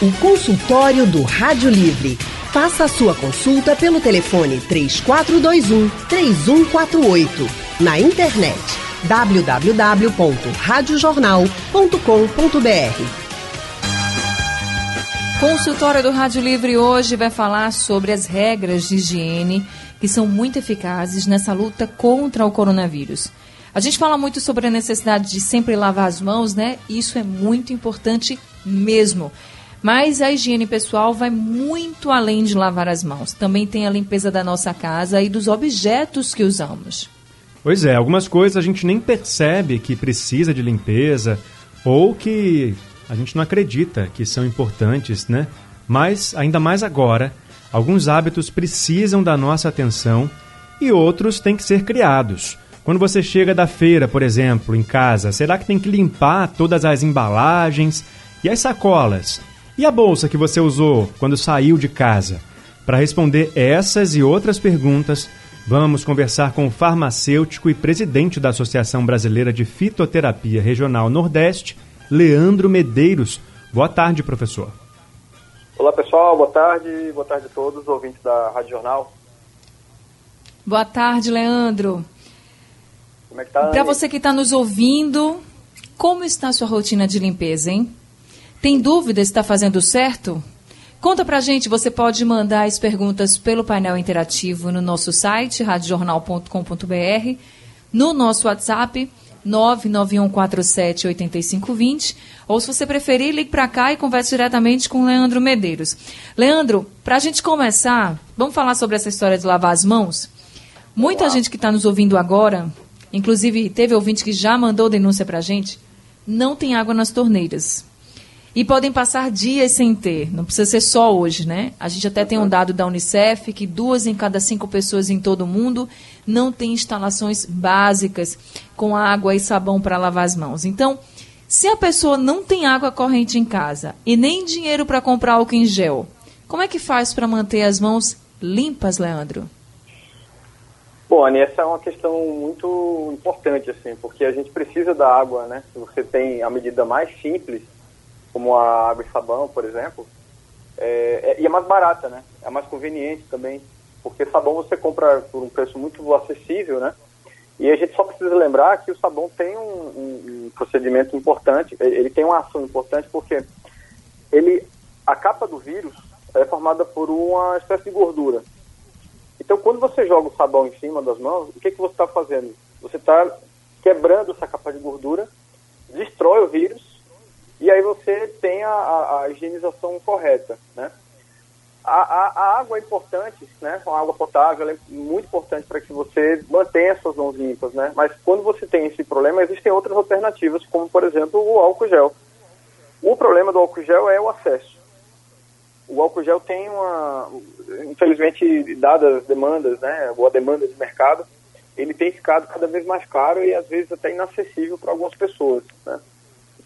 O consultório do Rádio Livre. Faça a sua consulta pelo telefone 3421 3148. Na internet www.radiojornal.com.br. Consultório do Rádio Livre hoje vai falar sobre as regras de higiene que são muito eficazes nessa luta contra o coronavírus. A gente fala muito sobre a necessidade de sempre lavar as mãos, né? Isso é muito importante mesmo. Mas a higiene pessoal vai muito além de lavar as mãos. Também tem a limpeza da nossa casa e dos objetos que usamos. Pois é, algumas coisas a gente nem percebe que precisa de limpeza ou que a gente não acredita que são importantes, né? Mas, ainda mais agora, alguns hábitos precisam da nossa atenção e outros têm que ser criados. Quando você chega da feira, por exemplo, em casa, será que tem que limpar todas as embalagens e as sacolas? E a bolsa que você usou quando saiu de casa? Para responder essas e outras perguntas, vamos conversar com o farmacêutico e presidente da Associação Brasileira de Fitoterapia Regional Nordeste, Leandro Medeiros. Boa tarde, professor. Olá, pessoal. Boa tarde. Boa tarde a todos, ouvintes da Rádio Jornal. Boa tarde, Leandro. Como é que tá? Para você que está nos ouvindo, como está a sua rotina de limpeza, hein? Tem dúvida se está fazendo certo? Conta pra gente, você pode mandar as perguntas pelo painel interativo no nosso site, radiojornal.com.br, no nosso WhatsApp 991478520, ou se você preferir, ligue para cá e converse diretamente com o Leandro Medeiros. Leandro, para a gente começar, vamos falar sobre essa história de lavar as mãos? Muita Olá. gente que está nos ouvindo agora Inclusive, teve ouvinte que já mandou denúncia para a gente. Não tem água nas torneiras. E podem passar dias sem ter. Não precisa ser só hoje, né? A gente até tem um dado da Unicef que duas em cada cinco pessoas em todo o mundo não têm instalações básicas com água e sabão para lavar as mãos. Então, se a pessoa não tem água corrente em casa e nem dinheiro para comprar álcool em gel, como é que faz para manter as mãos limpas, Leandro? Bom, Anny, essa é uma questão muito importante, assim, porque a gente precisa da água, né? Se você tem a medida mais simples, como a água e sabão, por exemplo, é, é, e é mais barata, né? É mais conveniente também, porque sabão você compra por um preço muito acessível, né? E a gente só precisa lembrar que o sabão tem um, um, um procedimento importante, ele tem uma ação importante porque ele, a capa do vírus é formada por uma espécie de gordura, então, quando você joga o sabão em cima das mãos, o que, que você está fazendo? Você está quebrando essa capa de gordura, destrói o vírus, e aí você tem a, a, a higienização correta, né? A, a, a, água é importante, né? A água potável é muito importante para que você mantenha suas mãos limpas, né? Mas quando você tem esse problema, existem outras alternativas, como por exemplo o álcool gel. O problema do álcool gel é o acesso o álcool gel tem uma, infelizmente, dadas as demandas, né, ou a demanda de mercado, ele tem ficado cada vez mais caro e às vezes até inacessível para algumas pessoas, né.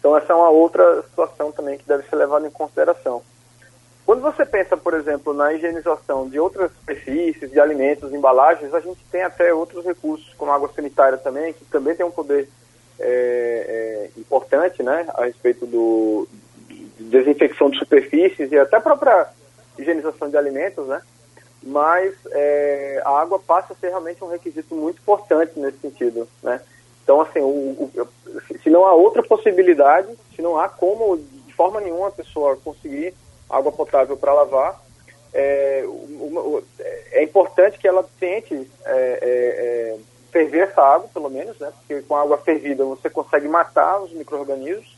Então essa é uma outra situação também que deve ser levada em consideração. Quando você pensa, por exemplo, na higienização de outras superfícies, de alimentos, embalagens, a gente tem até outros recursos, como água sanitária também, que também tem um poder é, é, importante né, a respeito do, desinfecção de superfícies e até a própria higienização de alimentos, né? Mas é, a água passa a ser realmente um requisito muito importante nesse sentido, né? Então, assim, o, o, se não há outra possibilidade, se não há como, de forma nenhuma, a pessoa conseguir água potável para lavar, é, é, importante que ela tente é, é, é, ferver essa água, pelo menos, né? Porque com água fervida você consegue matar os micro-organismos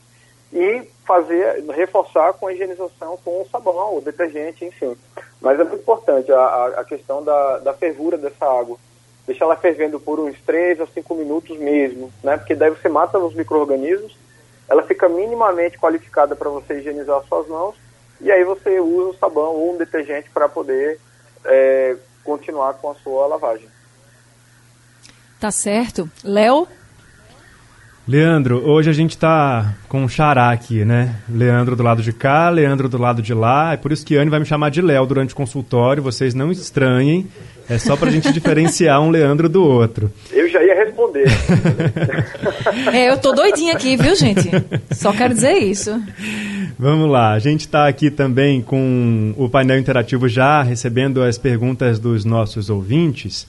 e fazer, reforçar com a higienização com o sabão, o detergente, enfim. Mas é muito importante a, a questão da, da fervura dessa água. Deixar ela fervendo por uns 3 a 5 minutos mesmo, né? Porque daí você mata os micro-organismos, ela fica minimamente qualificada para você higienizar suas mãos, e aí você usa o sabão ou um detergente para poder é, continuar com a sua lavagem. Tá certo. Léo? Leandro, hoje a gente está com um xará aqui, né? Leandro do lado de cá, Leandro do lado de lá. É por isso que Anne vai me chamar de Léo durante o consultório. Vocês não estranhem. É só para a gente diferenciar um Leandro do outro. Eu já ia responder. é, eu tô doidinha aqui, viu, gente? Só quero dizer isso. Vamos lá. A gente está aqui também com o painel interativo já recebendo as perguntas dos nossos ouvintes.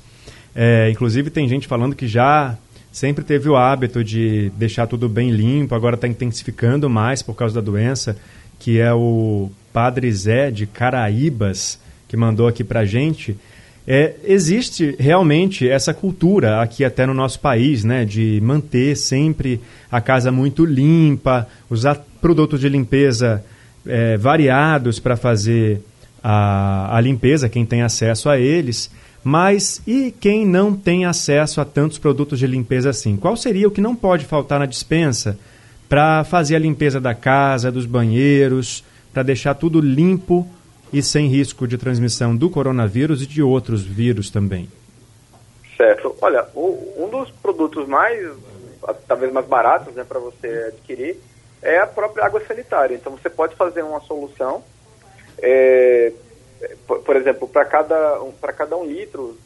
É, inclusive, tem gente falando que já sempre teve o hábito de deixar tudo bem limpo, agora está intensificando mais por causa da doença, que é o Padre Zé de Caraíbas, que mandou aqui para gente. É, existe realmente essa cultura aqui até no nosso país, né, de manter sempre a casa muito limpa, usar produtos de limpeza é, variados para fazer a, a limpeza, quem tem acesso a eles. Mas e quem não tem acesso a tantos produtos de limpeza assim? Qual seria o que não pode faltar na dispensa para fazer a limpeza da casa, dos banheiros, para deixar tudo limpo e sem risco de transmissão do coronavírus e de outros vírus também? Certo. Olha, um dos produtos mais, talvez mais baratos né, para você adquirir é a própria água sanitária. Então você pode fazer uma solução é, por, por exemplo, para cada, um, cada um litro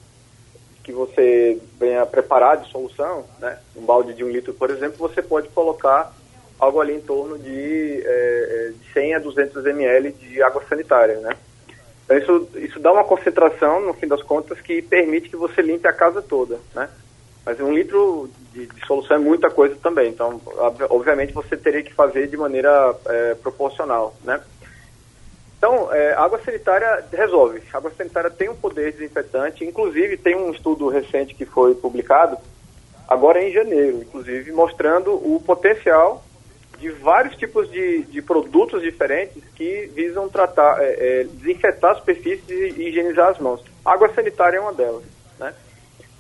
que você venha preparar de solução, né, um balde de um litro, por exemplo, você pode colocar algo ali em torno de, é, 100 a 200 ml de água sanitária, né? Então isso, isso dá uma concentração, no fim das contas, que permite que você limpe a casa toda, né? Mas um litro de, de solução é muita coisa também, então, obviamente, você teria que fazer de maneira é, proporcional, né? Então, é, água sanitária resolve. A água sanitária tem um poder desinfetante, inclusive tem um estudo recente que foi publicado, agora em janeiro, inclusive, mostrando o potencial de vários tipos de, de produtos diferentes que visam tratar, é, é, desinfetar superfícies e higienizar as mãos. A água sanitária é uma delas. Né?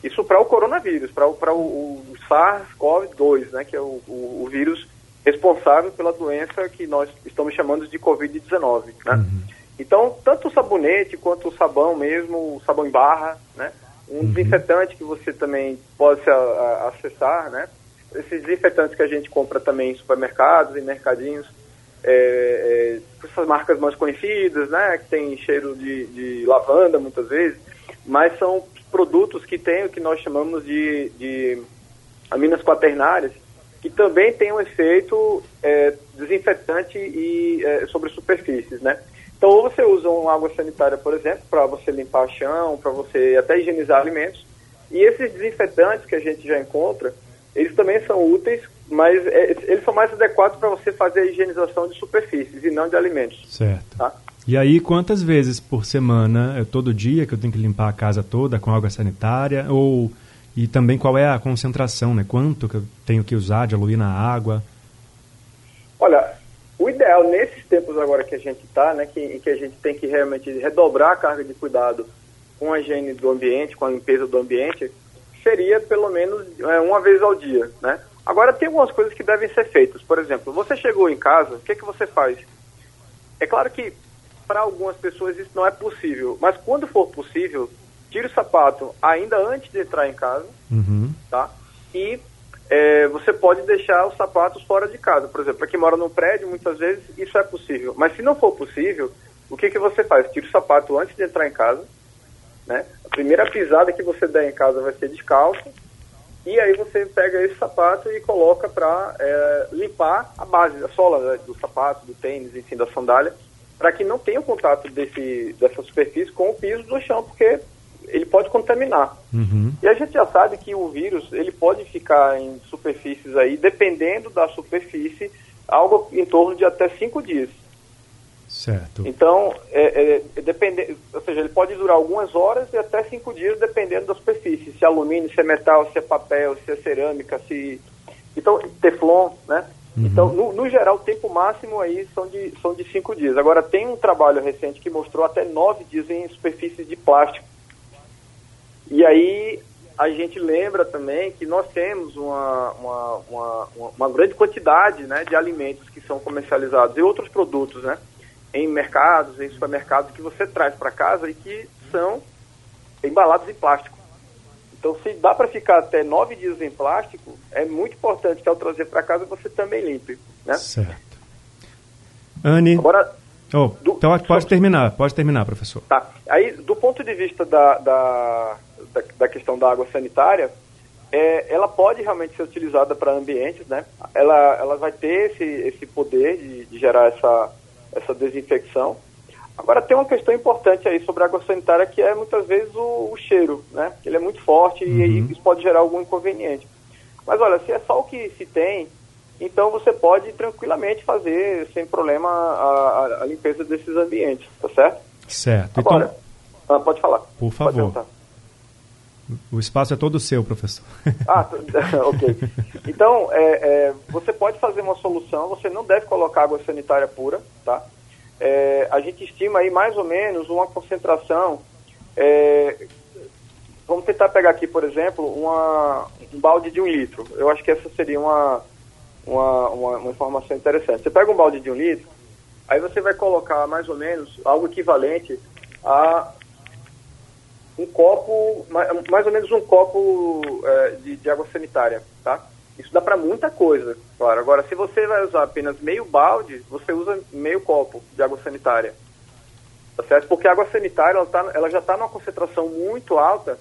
Isso para o coronavírus, para o, o, o SARS-CoV-2, né, que é o, o, o vírus responsável pela doença que nós estamos chamando de Covid-19, né? Uhum. Então, tanto o sabonete quanto o sabão mesmo, o sabão em barra, né? Um uhum. desinfetante que você também pode a, a, acessar, né? Esses desinfetantes que a gente compra também em supermercados, em mercadinhos, é, é, essas marcas mais conhecidas, né? Que tem cheiro de, de lavanda muitas vezes, mas são produtos que têm o que nós chamamos de, de aminas quaternárias, que também tem um efeito é, desinfetante e é, sobre superfícies, né? Então, ou você usa uma água sanitária, por exemplo, para você limpar chão, para você até higienizar alimentos, e esses desinfetantes que a gente já encontra, eles também são úteis, mas é, eles são mais adequados para você fazer a higienização de superfícies e não de alimentos. Certo. Tá? E aí, quantas vezes por semana, é todo dia que eu tenho que limpar a casa toda com água sanitária, ou e também qual é a concentração, né? Quanto que eu tenho que usar de aluir na água? Olha, o ideal nesses tempos agora que a gente está, né, que, que a gente tem que realmente redobrar a carga de cuidado com a higiene do ambiente, com a limpeza do ambiente, seria pelo menos é, uma vez ao dia, né? Agora tem algumas coisas que devem ser feitas. Por exemplo, você chegou em casa, o que, que você faz? É claro que para algumas pessoas isso não é possível, mas quando for possível, tire o sapato ainda antes de entrar em casa, uhum. tá? E é, você pode deixar os sapatos fora de casa. Por exemplo, para quem mora no prédio, muitas vezes isso é possível. Mas se não for possível, o que, que você faz? Tira o sapato antes de entrar em casa, né? A primeira pisada que você der em casa vai ser descalço, e aí você pega esse sapato e coloca para é, limpar a base, a sola né, do sapato, do tênis, enfim, da sandália, para que não tenha contato desse, dessa superfície com o piso do chão, porque ele pode contaminar. Uhum. E a gente já sabe que o vírus ele pode ficar em superfícies aí, dependendo da superfície, algo em torno de até cinco dias. Certo. Então, é, é, é depende, ou seja, ele pode durar algumas horas e até cinco dias, dependendo da superfície, se é alumínio, se é metal, se é papel, se é cerâmica, se então teflon, né? Uhum. Então, no, no, geral, o tempo máximo aí são de, são de cinco dias. Agora, tem um trabalho recente que mostrou até nove dias em superfícies de plástico. E aí a gente lembra também que nós temos uma, uma, uma, uma, grande quantidade né, de alimentos que são comercializados e outros produtos né, em mercados, em supermercados que você traz para casa e que são embalados em plástico. Então, se dá para ficar até nove dias em plástico, é muito importante que ao trazer para casa você também limpe, né? Certo. Anne... Agora, oh, do, então pode terminar, pode terminar, professor. Tá. Aí, do ponto de vista da, da, da, da questão da água sanitária, é, ela pode realmente ser utilizada para ambientes, né? Ela, ela vai ter esse, esse poder de, de gerar essa, essa desinfecção. Agora tem uma questão importante aí sobre a água sanitária que é muitas vezes o, o cheiro, né? Ele é muito forte uhum. e isso pode gerar algum inconveniente. Mas olha, se é só o que se tem, então você pode tranquilamente fazer sem problema a, a, a limpeza desses ambientes, tá certo? Certo. Agora, então, ah, pode falar. Por favor. O espaço é todo seu, professor. Ah, ok. Então, é, é, você pode fazer uma solução, você não deve colocar água sanitária pura, tá? É, a gente estima aí mais ou menos uma concentração. É, vamos tentar pegar aqui, por exemplo, uma, um balde de um litro. Eu acho que essa seria uma, uma, uma, uma informação interessante. Você pega um balde de um litro, aí você vai colocar mais ou menos algo equivalente a um copo, mais ou menos um copo é, de, de, água sanitária, tá? Isso dá para muita coisa, claro. Agora, se você vai usar apenas meio balde, você usa meio copo de água sanitária, tá certo? Porque a água sanitária, ela, tá, ela já está numa concentração muito alta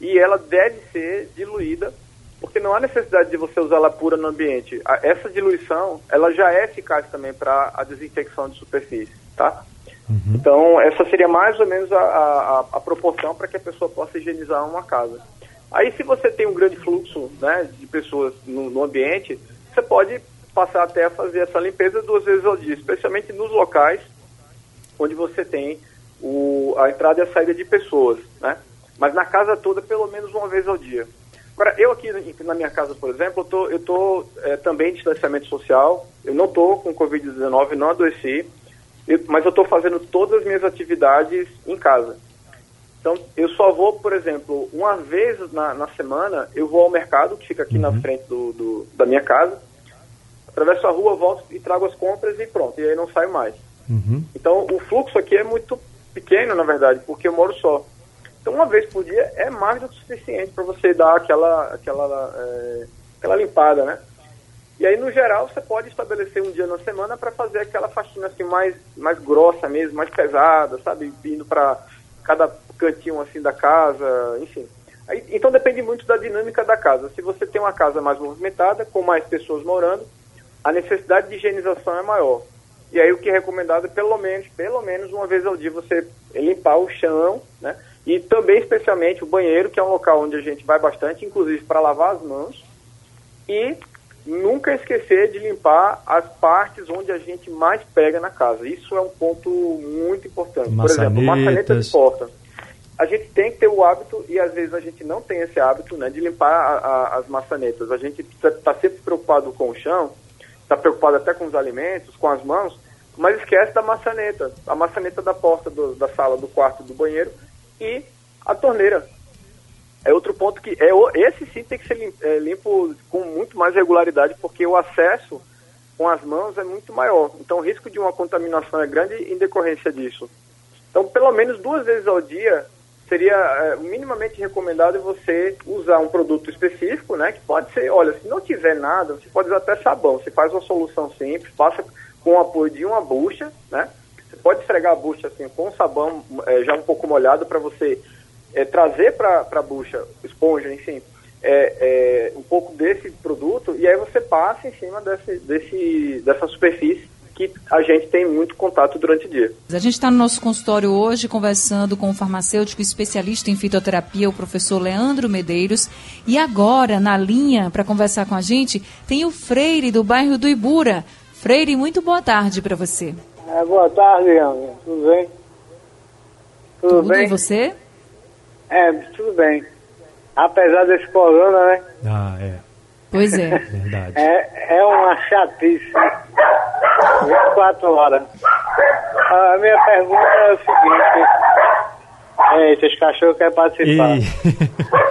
e ela deve ser diluída, porque não há necessidade de você usar ela pura no ambiente. Essa diluição, ela já é eficaz também para a desinfecção de superfície, tá? Uhum. Então, essa seria mais ou menos a, a, a proporção para que a pessoa possa higienizar uma casa. Aí, se você tem um grande fluxo né, de pessoas no, no ambiente, você pode passar até a fazer essa limpeza duas vezes ao dia, especialmente nos locais onde você tem o, a entrada e a saída de pessoas, né? Mas na casa toda, pelo menos uma vez ao dia. Agora, eu aqui na minha casa, por exemplo, eu tô, eu tô é, também em distanciamento social, eu não estou com Covid-19, não adoeci, eu, mas eu estou fazendo todas as minhas atividades em casa. Então, eu só vou, por exemplo, uma vez na, na semana, eu vou ao mercado, que fica aqui uhum. na frente do, do, da minha casa, atravesso a rua, volto e trago as compras e pronto, e aí não saio mais. Uhum. Então, o fluxo aqui é muito pequeno, na verdade, porque eu moro só. Então, uma vez por dia é mais do que suficiente para você dar aquela, aquela, é, aquela limpada, né? E aí, no geral, você pode estabelecer um dia na semana para fazer aquela faxina assim mais, mais grossa mesmo, mais pesada, sabe? Indo para cada cantinho assim da casa, enfim. Aí, então depende muito da dinâmica da casa. Se você tem uma casa mais movimentada, com mais pessoas morando, a necessidade de higienização é maior. E aí o que é recomendado é pelo menos, pelo menos uma vez ao dia você limpar o chão, né? E também especialmente o banheiro, que é um local onde a gente vai bastante, inclusive para lavar as mãos. E nunca esquecer de limpar as partes onde a gente mais pega na casa. Isso é um ponto muito importante. Por exemplo, maçaneta de porta. A gente tem que ter o hábito, e às vezes a gente não tem esse hábito, né, de limpar a, a, as maçanetas. A gente está sempre preocupado com o chão, está preocupado até com os alimentos, com as mãos, mas esquece da maçaneta. A maçaneta da porta do, da sala, do quarto, do banheiro e a torneira é outro ponto que é esse sim tem que ser limpo, é, limpo com muito mais regularidade porque o acesso com as mãos é muito maior. Então o risco de uma contaminação é grande em decorrência disso. Então pelo menos duas vezes ao dia seria é, minimamente recomendado você usar um produto específico, né? Que pode ser, olha, se não tiver nada, você pode usar até sabão. Você faz uma solução simples, passa com o apoio de uma bucha, né? Você pode esfregar a bucha assim com sabão é, já um pouco molhado para você é, trazer para a bucha, esponja, enfim, é, é, um pouco desse produto e aí você passa em cima desse, desse, dessa superfície que a gente tem muito contato durante o dia. A gente está no nosso consultório hoje conversando com o farmacêutico especialista em fitoterapia, o professor Leandro Medeiros. E agora, na linha, para conversar com a gente, tem o Freire do bairro do Ibura. Freire, muito boa tarde para você. É, boa tarde, Ana. Tudo bem? Tudo, Tudo bem? E você? É, tudo bem. Apesar desse corona, né? Ah, é. Pois é. Verdade. É, é uma chatice. 24 horas. A minha pergunta é o seguinte. É, esses cachorros querem participar. E...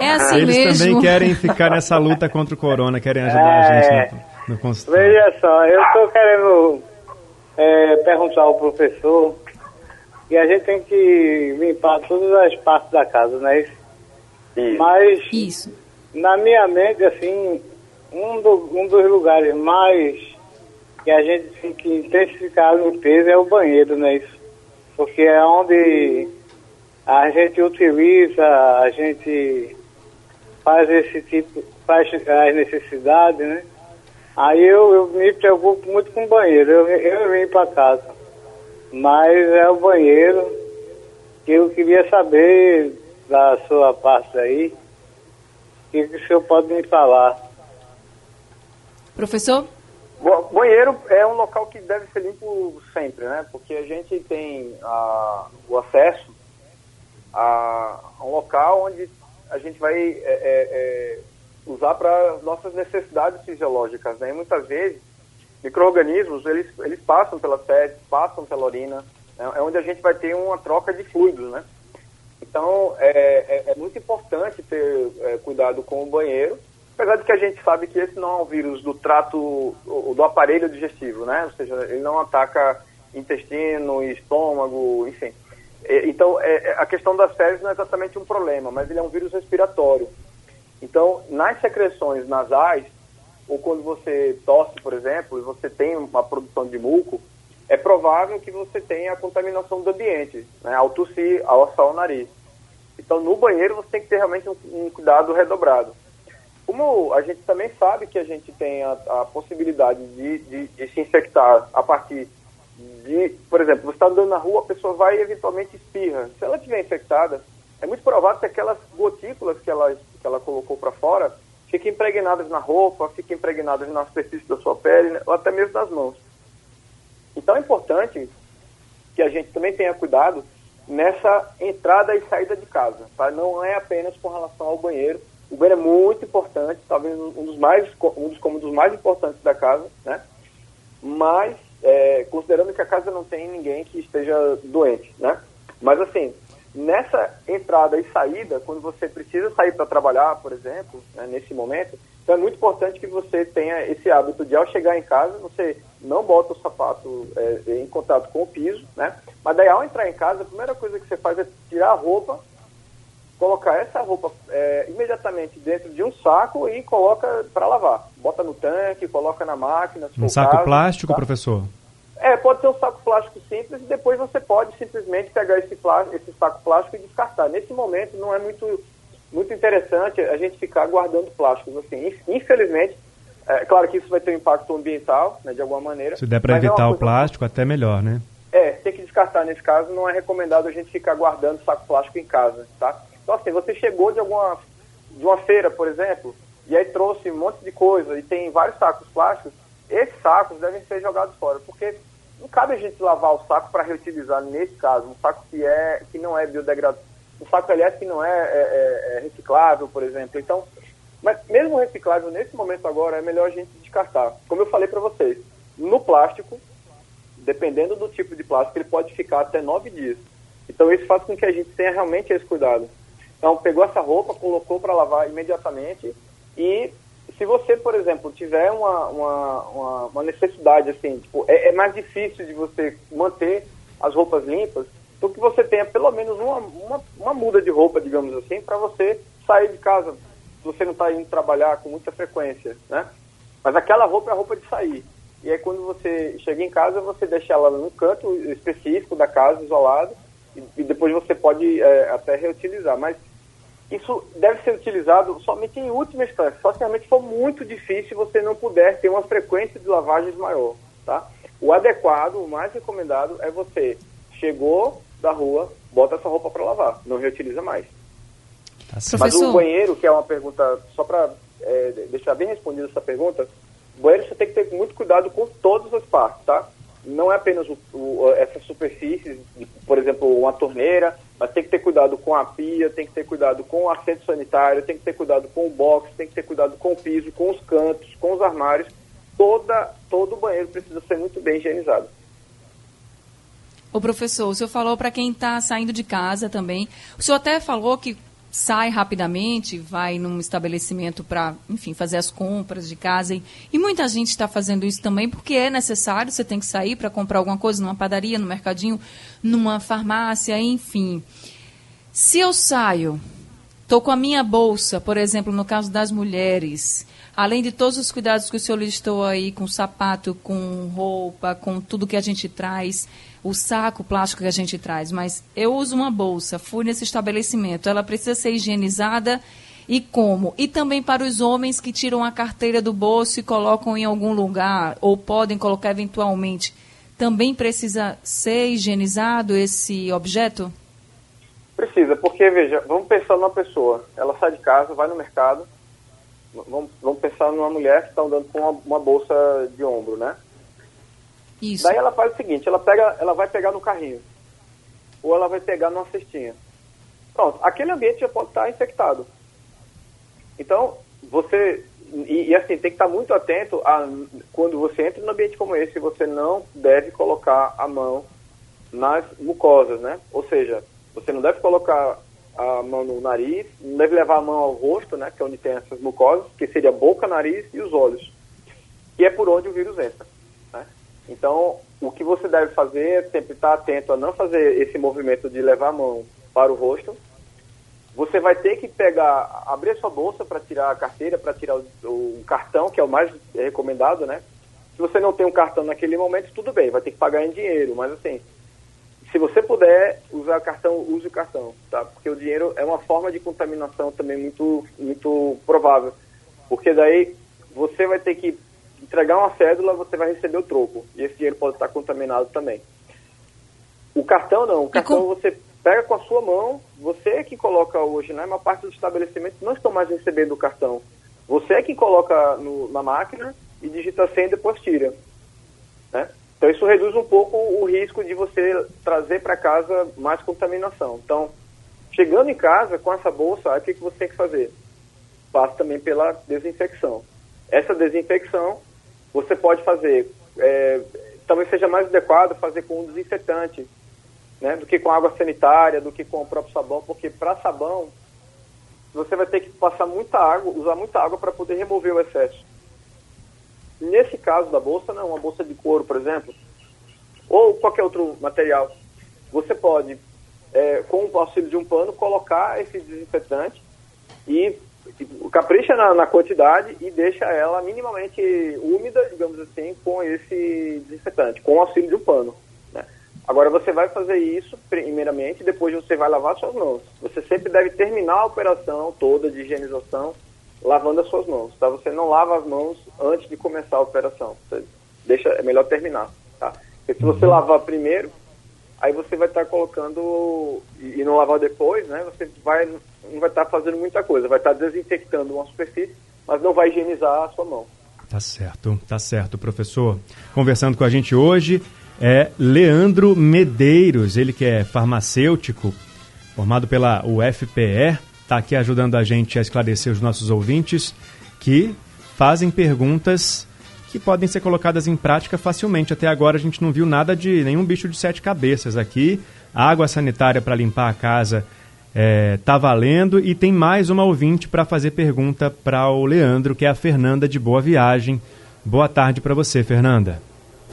É assim Eles mesmo. também querem ficar nessa luta contra o corona, querem ajudar é, a gente no, no consultório. Veja só, eu estou querendo é, perguntar ao professor e a gente tem que limpar todas as partes da casa, né? Isso. Mas Isso. na minha mente, assim, um, do- um dos lugares mais que a gente tem que intensificar a limpeza é o banheiro, né? Isso? Porque é onde a gente utiliza, a gente faz esse tipo, faz as necessidades, né? Aí eu, eu me preocupo muito com o banheiro, eu, eu limpo a casa. Mas é o banheiro que eu queria saber da sua parte aí, o que, que o senhor pode me falar? Professor? Bo- Banheiro é um local que deve ser limpo sempre, né? Porque a gente tem ah, o acesso a, a um local onde a gente vai é, é, é, usar para nossas necessidades fisiológicas, né? E muitas vezes micro-organismos, eles, eles passam pela fezes, passam pela urina, né? é onde a gente vai ter uma troca de fluidos, né? Então, é, é, é muito importante ter é, cuidado com o banheiro, apesar de que a gente sabe que esse não é um vírus do trato, do aparelho digestivo, né? Ou seja, ele não ataca intestino, estômago, enfim. Então, é, é, a questão das fezes não é exatamente um problema, mas ele é um vírus respiratório. Então, nas secreções nasais, ou quando você tosse, por exemplo, e você tem uma produção de muco, é provável que você tenha a contaminação do ambiente, né, ao tossir, ao assar o nariz. Então, no banheiro, você tem que ter realmente um, um cuidado redobrado. Como a gente também sabe que a gente tem a, a possibilidade de, de, de se infectar a partir de, por exemplo, você está andando na rua, a pessoa vai e eventualmente espirra. Se ela estiver infectada, é muito provável que aquelas gotículas que ela, que ela colocou para fora fiquem impregnadas na roupa, fiquem impregnadas na superfície da sua pele, né, ou até mesmo nas mãos. Então é importante que a gente também tenha cuidado nessa entrada e saída de casa, tá? Não é apenas com relação ao banheiro. O banheiro é muito importante, talvez um dos mais um dos cômodos mais importantes da casa, né? Mas é, considerando que a casa não tem ninguém que esteja doente, né? Mas assim, nessa entrada e saída, quando você precisa sair para trabalhar, por exemplo, né, nesse momento, então é muito importante que você tenha esse hábito de ao chegar em casa, você não bota o sapato é, em contato com o piso, né? Mas daí ao entrar em casa, a primeira coisa que você faz é tirar a roupa, colocar essa roupa é, imediatamente dentro de um saco e coloca para lavar. Bota no tanque, coloca na máquina. se for Um saco caso, plástico, tá? professor? É, pode ser um saco plástico simples e depois você pode simplesmente pegar esse, plá- esse saco plástico e descartar. Nesse momento não é muito, muito interessante a gente ficar guardando plásticos. Assim, Inf- infelizmente, é claro que isso vai ter um impacto ambiental, né, de alguma maneira. Se der para é evitar o coisa- plástico, até melhor, né? É, tem que descartar nesse caso, não é recomendado a gente ficar guardando saco plástico em casa, tá? Então assim, você chegou de alguma de uma feira, por exemplo, e aí trouxe um monte de coisa e tem vários sacos plásticos, esses sacos devem ser jogados fora, porque não cabe a gente lavar o saco para reutilizar nesse caso, um saco que é que não é biodegradável, um saco aliás que não é, é- é- é reciclável, por exemplo. Então, mas mesmo reciclável nesse momento agora é melhor a gente descartar. Como eu falei para vocês, no plástico dependendo do tipo de plástico, ele pode ficar até nove dias. Então isso faz com que a gente tenha realmente esse cuidado. Então pegou essa roupa, colocou para lavar imediatamente e se você, por exemplo, tiver uma, uma, uma, uma necessidade assim, tipo, é, é mais difícil de você manter as roupas limpas, então que você tenha pelo menos uma, uma, uma muda de roupa, digamos assim, para você sair de casa, se você não está indo trabalhar com muita frequência, né? Mas aquela roupa é a roupa de sair. E aí quando você chega em casa, você deixa ela num canto específico da casa, isolado, e, e depois você pode é, até reutilizar. Mas isso deve ser utilizado somente em última instância, só se realmente for muito difícil e você não puder ter uma frequência de lavagens maior, tá? O adequado, o mais recomendado é você chegou da rua, bota essa roupa para lavar, não reutiliza mais. Tá. Mas Professor. o banheiro, que é uma pergunta, só para deixar bem respondida essa pergunta, o banheiro você tem que ter muito cuidado com todas as partes, tá? Não é apenas o, o, essas superfícies, por exemplo, uma torneira, mas tem que ter cuidado com a pia, tem que ter cuidado com o assento sanitário, tem que ter cuidado com o box, tem que ter cuidado com o piso, com os cantos, com os armários. Toda, todo o banheiro precisa ser muito bem higienizado. Ô professor, o senhor falou para quem está saindo de casa também. O senhor até falou que sai rapidamente, vai num estabelecimento para, enfim, fazer as compras de casa. E, e muita gente está fazendo isso também porque é necessário, você tem que sair para comprar alguma coisa numa padaria, no mercadinho, numa farmácia, enfim. Se eu saio Estou com a minha bolsa, por exemplo, no caso das mulheres, além de todos os cuidados que o senhor listou aí, com sapato, com roupa, com tudo que a gente traz, o saco plástico que a gente traz, mas eu uso uma bolsa, fui nesse estabelecimento, ela precisa ser higienizada e como? E também para os homens que tiram a carteira do bolso e colocam em algum lugar, ou podem colocar eventualmente, também precisa ser higienizado esse objeto? Precisa, porque veja, vamos pensar numa pessoa, ela sai de casa, vai no mercado, vamos, vamos pensar numa mulher que está andando com uma, uma, bolsa de ombro, né? Isso. Daí ela faz o seguinte, ela, pega, ela vai pegar no carrinho, ou ela vai pegar numa cestinha. Pronto, aquele ambiente já pode estar infectado. Então, você. E, e, assim, tem que estar muito atento a quando você entra num ambiente como esse, você não deve colocar a mão nas mucosas, né? Ou seja, você não deve colocar a mão no nariz, não deve levar a mão ao rosto, né? Que é onde tem essas mucosas, que seria boca, nariz e os olhos. E é por onde o vírus entra. Né? Então, o que você deve fazer é sempre estar atento a não fazer esse movimento de levar a mão para o rosto, você vai ter que pegar, abrir a sua bolsa para tirar a carteira, para tirar o, o, cartão, que é o mais recomendado, né? Se você não tem um cartão naquele momento, tudo bem, vai ter que pagar em dinheiro, mas assim, se você puder usar cartão, use o cartão, tá? Porque o dinheiro é uma forma de contaminação também muito, muito provável. Porque daí você vai ter que entregar uma cédula, você vai receber o troco. E esse dinheiro pode estar contaminado também. O cartão não, o cartão com... você pega com a sua mão, você é que coloca hoje, né? Uma parte dos estabelecimentos não estão mais recebendo o cartão. Você é que coloca no, na máquina e digita senha e depois tira. Né? Então isso reduz um pouco o risco de você trazer para casa mais contaminação. Então, chegando em casa com essa bolsa, aí o que, que você tem que fazer? Passa também pela desinfecção. Essa desinfecção você pode fazer, é, talvez seja mais adequado fazer com um desinfetante, né, do que com água sanitária, do que com o próprio sabão, porque para sabão você vai ter que passar muita água, usar muita água para poder remover o excesso. Nesse caso da bolsa, não, uma bolsa de couro, por exemplo, ou qualquer outro material, você pode, é, com o auxílio de um pano, colocar esse desinfetante e capricha na, na, quantidade e deixa ela minimamente úmida, digamos assim, com esse desinfetante, com o auxílio de um pano. Agora você vai fazer isso primeiramente, depois você vai lavar suas mãos. Você sempre deve terminar a operação toda de higienização lavando as suas mãos, tá? Você não lava as mãos antes de começar a operação. Você deixa, é melhor terminar, tá? Porque se você uhum. lavar primeiro, aí você vai estar tá colocando e, não lavar depois, né? Você vai não vai estar tá fazendo muita coisa, vai estar tá desinfectando uma superfície, mas não vai higienizar a sua mão. Tá certo, tá certo, professor. Conversando com a gente hoje, é Leandro Medeiros, ele que é farmacêutico, formado pela UFPE, está aqui ajudando a gente a esclarecer os nossos ouvintes que fazem perguntas que podem ser colocadas em prática facilmente. Até agora a gente não viu nada de nenhum bicho de sete cabeças aqui. A água sanitária para limpar a casa está é, tá valendo e tem mais uma ouvinte para fazer pergunta para o Leandro, que é a Fernanda de Boa Viagem. Boa tarde para você, Fernanda.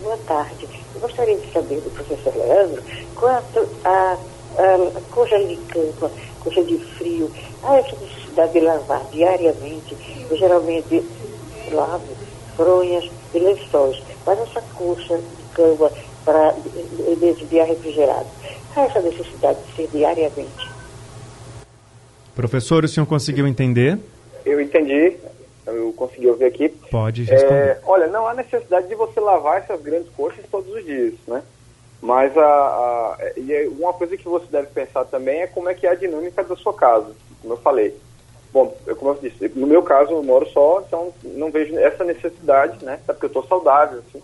Boa tarde gostaria de saber do professor Leandro quanto a, a, a coxa de cama, coxa de frio, a essa necessidade de lavar diariamente. Eu geralmente lavo fronhas e lençóis, mas essa coxa de cama para desviar refrigerado, há essa necessidade de ser diariamente. Professor, o senhor conseguiu entender? Eu entendi eu consegui ouvir aqui. Pode responder. É, olha, não há necessidade de você lavar essas grandes coxas todos os dias, né? Mas a, a, e uma coisa que você deve pensar também é como é que é a dinâmica da sua casa, como eu falei. Bom, eu, como eu disse, no meu caso eu moro só, então não vejo essa necessidade, né? Até porque eu estou saudável, assim.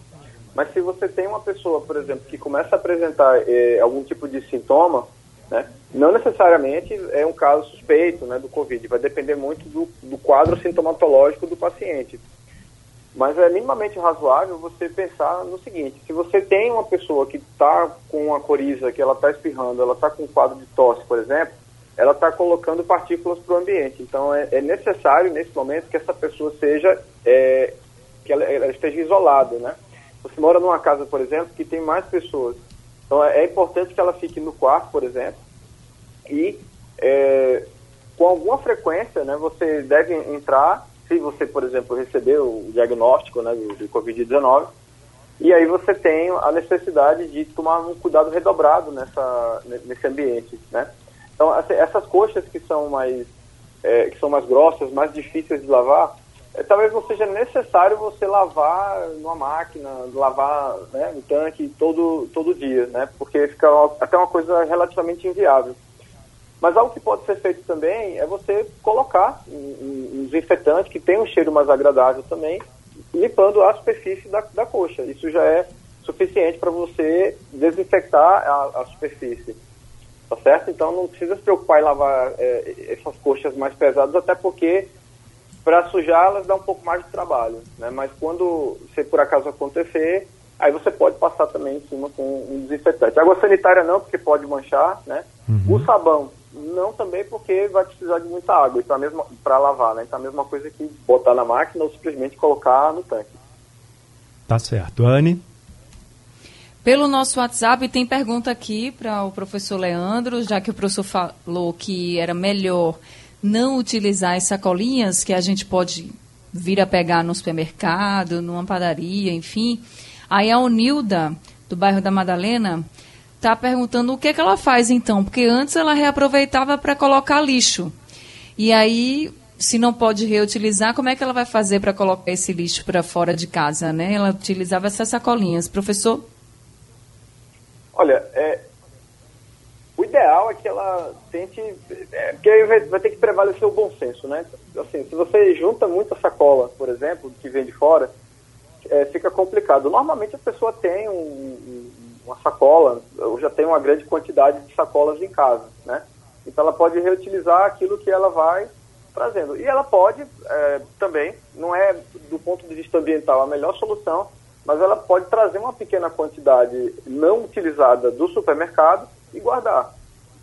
Mas se você tem uma pessoa, por exemplo, que começa a apresentar é, algum tipo de sintoma, né? Não necessariamente é um caso suspeito né, do Covid, vai depender muito do, do quadro sintomatológico do paciente. Mas é minimamente razoável você pensar no seguinte: se você tem uma pessoa que está com uma coriza, que ela está espirrando, ela está com um quadro de tosse, por exemplo, ela está colocando partículas para o ambiente. Então é, é, necessário nesse momento que essa pessoa seja é, que ela, ela, esteja isolada, né? Você mora numa casa, por exemplo, que tem mais pessoas. Então é, é importante que ela fique no quarto, por exemplo, e é, com alguma frequência, né, você deve entrar, se você, por exemplo, recebeu o diagnóstico né, do Covid-19, e aí você tem a necessidade de tomar um cuidado redobrado nessa, nesse ambiente, né? Então, assim, essas coxas que são mais, é, que são mais grossas, mais difíceis de lavar, é, talvez não seja necessário você lavar numa máquina, lavar né, tanque todo, todo dia, né? Porque fica até uma coisa relativamente inviável. Mas algo que pode ser feito também é você colocar um, um desinfetante que tem um cheiro mais agradável também, limpando a superfície da, da coxa. Isso já é suficiente para você desinfectar a, a, superfície. Tá certo? Então não precisa se preocupar em lavar é, essas coxas mais pesadas, até porque para sujá-las dá um pouco mais de trabalho. Né? Mas quando se por acaso acontecer, aí você pode passar também em cima com um desinfetante. Água sanitária não, porque pode manchar, né? Uhum. O sabão não também porque vai precisar de muita água para mesma para lavar, né? Então a mesma coisa que botar na máquina ou simplesmente colocar no tanque. Tá certo, Anne. Pelo nosso WhatsApp tem pergunta aqui para o professor Leandro, já que o professor falou que era melhor não utilizar as sacolinhas que a gente pode vir a pegar no supermercado, numa padaria, enfim. Aí a Onilda, do bairro da Madalena, está perguntando o que, é que ela faz então, porque antes ela reaproveitava para colocar lixo. E aí, se não pode reutilizar, como é que ela vai fazer para colocar esse lixo para fora de casa, né? Ela utilizava essas sacolinhas. Professor? Olha, é, o ideal é que ela tente, é, porque vai, vai, ter que prevalecer o bom senso, né? Assim, se você junta muita sacola, por exemplo, que vem de fora, é, fica complicado. Normalmente a pessoa tem um, um uma sacola, eu já tenho uma grande quantidade de sacolas em casa, né? Então ela pode reutilizar aquilo que ela vai trazendo. E ela pode é, também, não é do ponto de vista ambiental a melhor solução, mas ela pode trazer uma pequena quantidade não utilizada do supermercado e guardar.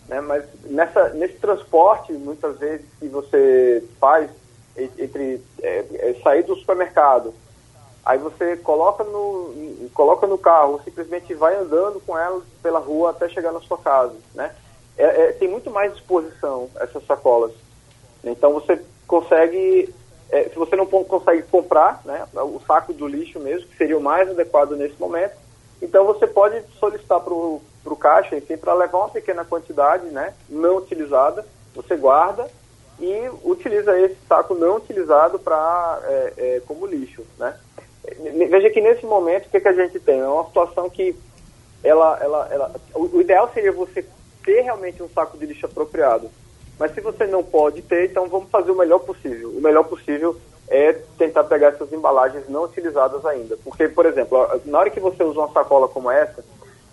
Né? Mas nessa, nesse transporte, muitas vezes, que você faz entre é, é, sair do supermercado Aí você coloca no, coloca no carro, simplesmente vai andando com ela pela rua até chegar na sua casa, né? É, é, tem muito mais disposição essas sacolas. Então você consegue, é, se você não consegue comprar, né, o saco do lixo mesmo, que seria o mais adequado nesse momento, então você pode solicitar para o caixa, enfim, para levar uma pequena quantidade, né, não utilizada, você guarda e utiliza esse saco não utilizado para é, é, como lixo, né? Veja que nesse momento, o que, que a gente tem? É uma situação que ela, ela, ela, o, ideal seria você ter realmente um saco de lixo apropriado. Mas se você não pode ter, então vamos fazer o melhor possível. O melhor possível é tentar pegar essas embalagens não utilizadas ainda. Porque, por exemplo, na hora que você usa uma sacola como essa,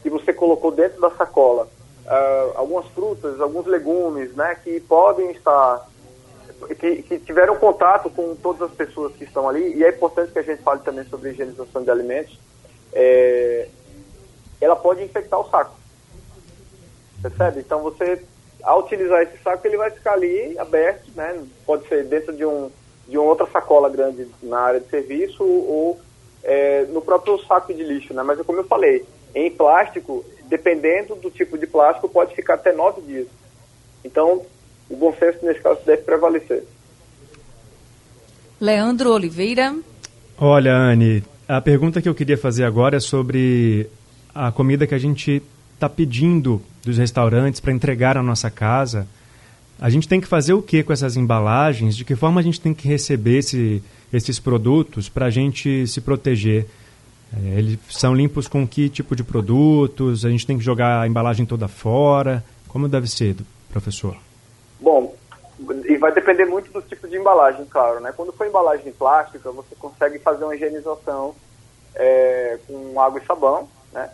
e você colocou dentro da sacola uh, algumas frutas, alguns legumes, né, que podem estar que, que, tiveram contato com todas as pessoas que estão ali, e é importante que a gente fale também sobre higienização de alimentos, é, ela pode infectar o saco. Percebe? Então você, ao utilizar esse saco, ele vai ficar ali aberto, né? Pode ser dentro de, um, de uma outra sacola grande na área de serviço ou é, no próprio saco de lixo, né? Mas como eu falei, em plástico, dependendo do tipo de plástico, pode ficar até nove dias. Então, o bom senso, nesse caso, deve prevalecer. Leandro Oliveira. Olha, Anne, a pergunta que eu queria fazer agora é sobre a comida que a gente está pedindo dos restaurantes para entregar à nossa casa. A gente tem que fazer o que com essas embalagens? De que forma a gente tem que receber esse, esses produtos para a gente se proteger? É, eles são limpos com que tipo de produtos? A gente tem que jogar a embalagem toda fora? Como deve ser, professor? Bom, e vai depender muito do tipo de embalagem, claro, né? Quando for embalagem plástica, você consegue fazer uma higienização é, com água e sabão, né?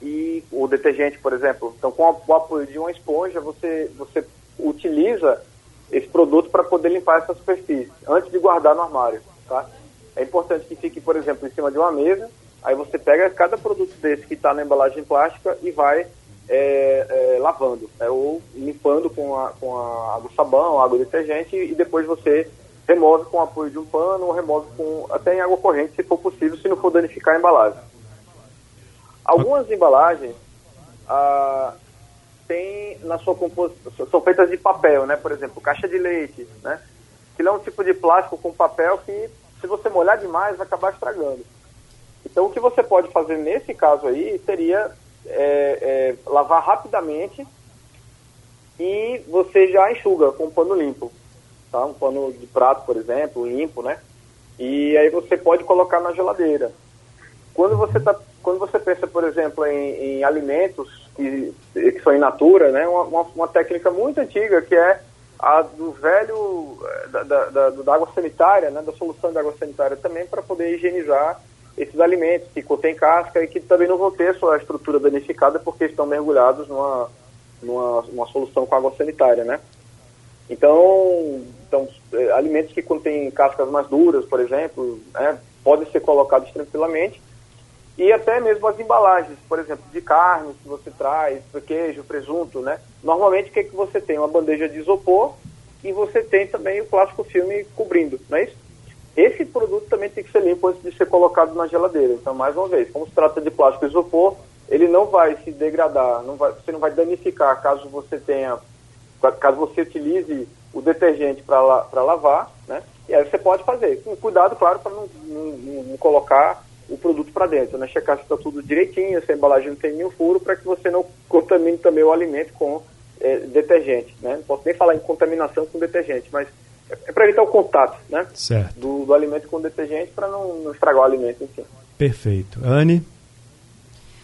E o detergente, por exemplo. Então, com o apoio de uma esponja, você, você utiliza esse produto para poder limpar essa superfície, antes de guardar no armário, tá? É importante que fique, por exemplo, em cima de uma mesa, aí você pega cada produto desse que está na embalagem plástica e vai é, é, lavando, é, ou limpando com, a, com a água sabão, água detergente e depois você remove com o apoio de um pano ou remove com, até em água corrente, se for possível, se não for danificar a embalagem. Algumas embalagens, ah, na sua composição, são feitas de papel, né? Por exemplo, caixa de leite, né? Que é um tipo de plástico com papel que, se você molhar demais, vai acabar estragando. Então, o que você pode fazer nesse caso aí seria é, é, lavar rapidamente e você já enxuga com um pano limpo, tá? Um pano de prato, por exemplo, limpo, né? E aí você pode colocar na geladeira. Quando você tá, quando você pensa, por exemplo, em, em alimentos que, que, são in natura, né? Uma, uma, uma, técnica muito antiga que é a do velho da, da, da, da água sanitária, né? Da solução de água sanitária também para poder higienizar esses alimentos que contêm casca e que também não vão ter sua estrutura danificada porque estão mergulhados numa, numa, solução com água sanitária, né? Então, então é, alimentos que contêm cascas mais duras, por exemplo, né, podem ser colocados tranquilamente. E até mesmo as embalagens, por exemplo, de carne que você traz, queijo, presunto, né? Normalmente o que, é que você tem? Uma bandeja de isopor e você tem também o plástico filme cobrindo, não é isso? Esse produto também tem que ser limpo antes de ser colocado na geladeira. Então, mais uma vez, como se trata de plástico isopor, ele não vai se degradar, não vai, você não vai danificar caso você tenha, caso você utilize o detergente para la, lavar, né? E aí você pode fazer. Com cuidado, claro, para não, não, não, colocar o produto para dentro, né? Checar se está tudo direitinho, se a embalagem não tem nenhum furo, para que você não contamine também o alimento com é, detergente, né? Não posso nem falar em contaminação com detergente, mas é para evitar o contato né? Do, do, alimento com detergente para não, não, estragar o alimento, enfim. Perfeito. Anne?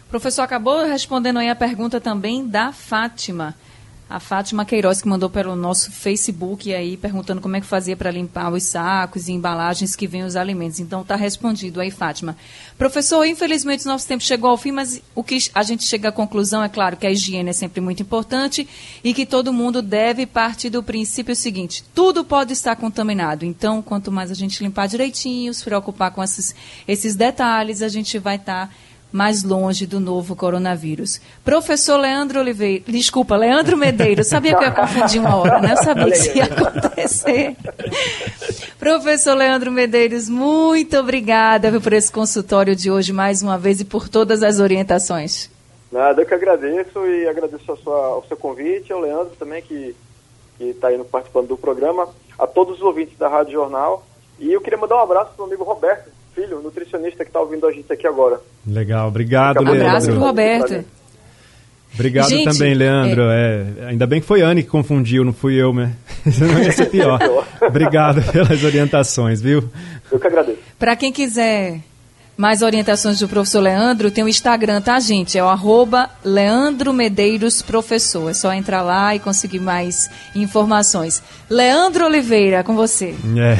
O professor acabou respondendo aí a pergunta também da Fátima. A Fátima Queiroz que mandou pelo nosso Facebook aí perguntando como é que fazia para limpar os sacos e embalagens que vêm os alimentos. Então está respondido aí, Fátima. Professor, infelizmente nosso tempo chegou ao fim, mas o que a gente chega à conclusão é claro que a higiene é sempre muito importante e que todo mundo deve partir do princípio seguinte: tudo pode estar contaminado. Então, quanto mais a gente limpar direitinho, se preocupar com esses, esses detalhes, a gente vai estar tá mais longe do novo coronavírus. Professor Leandro Oliveira, desculpa, Leandro Medeiros, sabia que eu ia confundir uma hora, né? Eu sabia que isso ia acontecer. Professor Leandro Medeiros, muito obrigada por esse consultório de hoje mais uma vez e por todas as orientações. Nada, eu que agradeço e agradeço sua, ao seu convite, ao Leandro também que está aí participando do programa, a todos os ouvintes da Rádio Jornal. E eu queria mandar um abraço para o amigo Roberto, filho, nutricionista que está ouvindo a gente aqui agora. Legal, obrigado, um Leandro. Abraço pro Roberto. Obrigado gente, também, Leandro. É... É, ainda bem que foi Anne que confundiu, não fui eu, né? Não ia ser pior. Obrigado pelas orientações, viu? Eu que agradeço. Para quem quiser mais orientações do professor Leandro, tem o Instagram, tá, gente? É o arroba Leandro Medeiros Professor. É só entrar lá e conseguir mais informações. Leandro Oliveira, com você. É.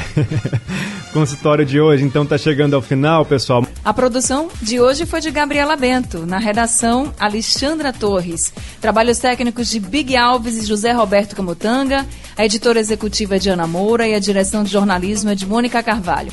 Consultório de hoje, então, tá chegando ao final, pessoal. A produção de hoje foi de Gabriela Bento. Na redação, Alexandra Torres. Trabalhos técnicos de Big Alves e José Roberto Camutanga. A editora executiva é de Ana Moura e a direção de jornalismo é de Mônica Carvalho.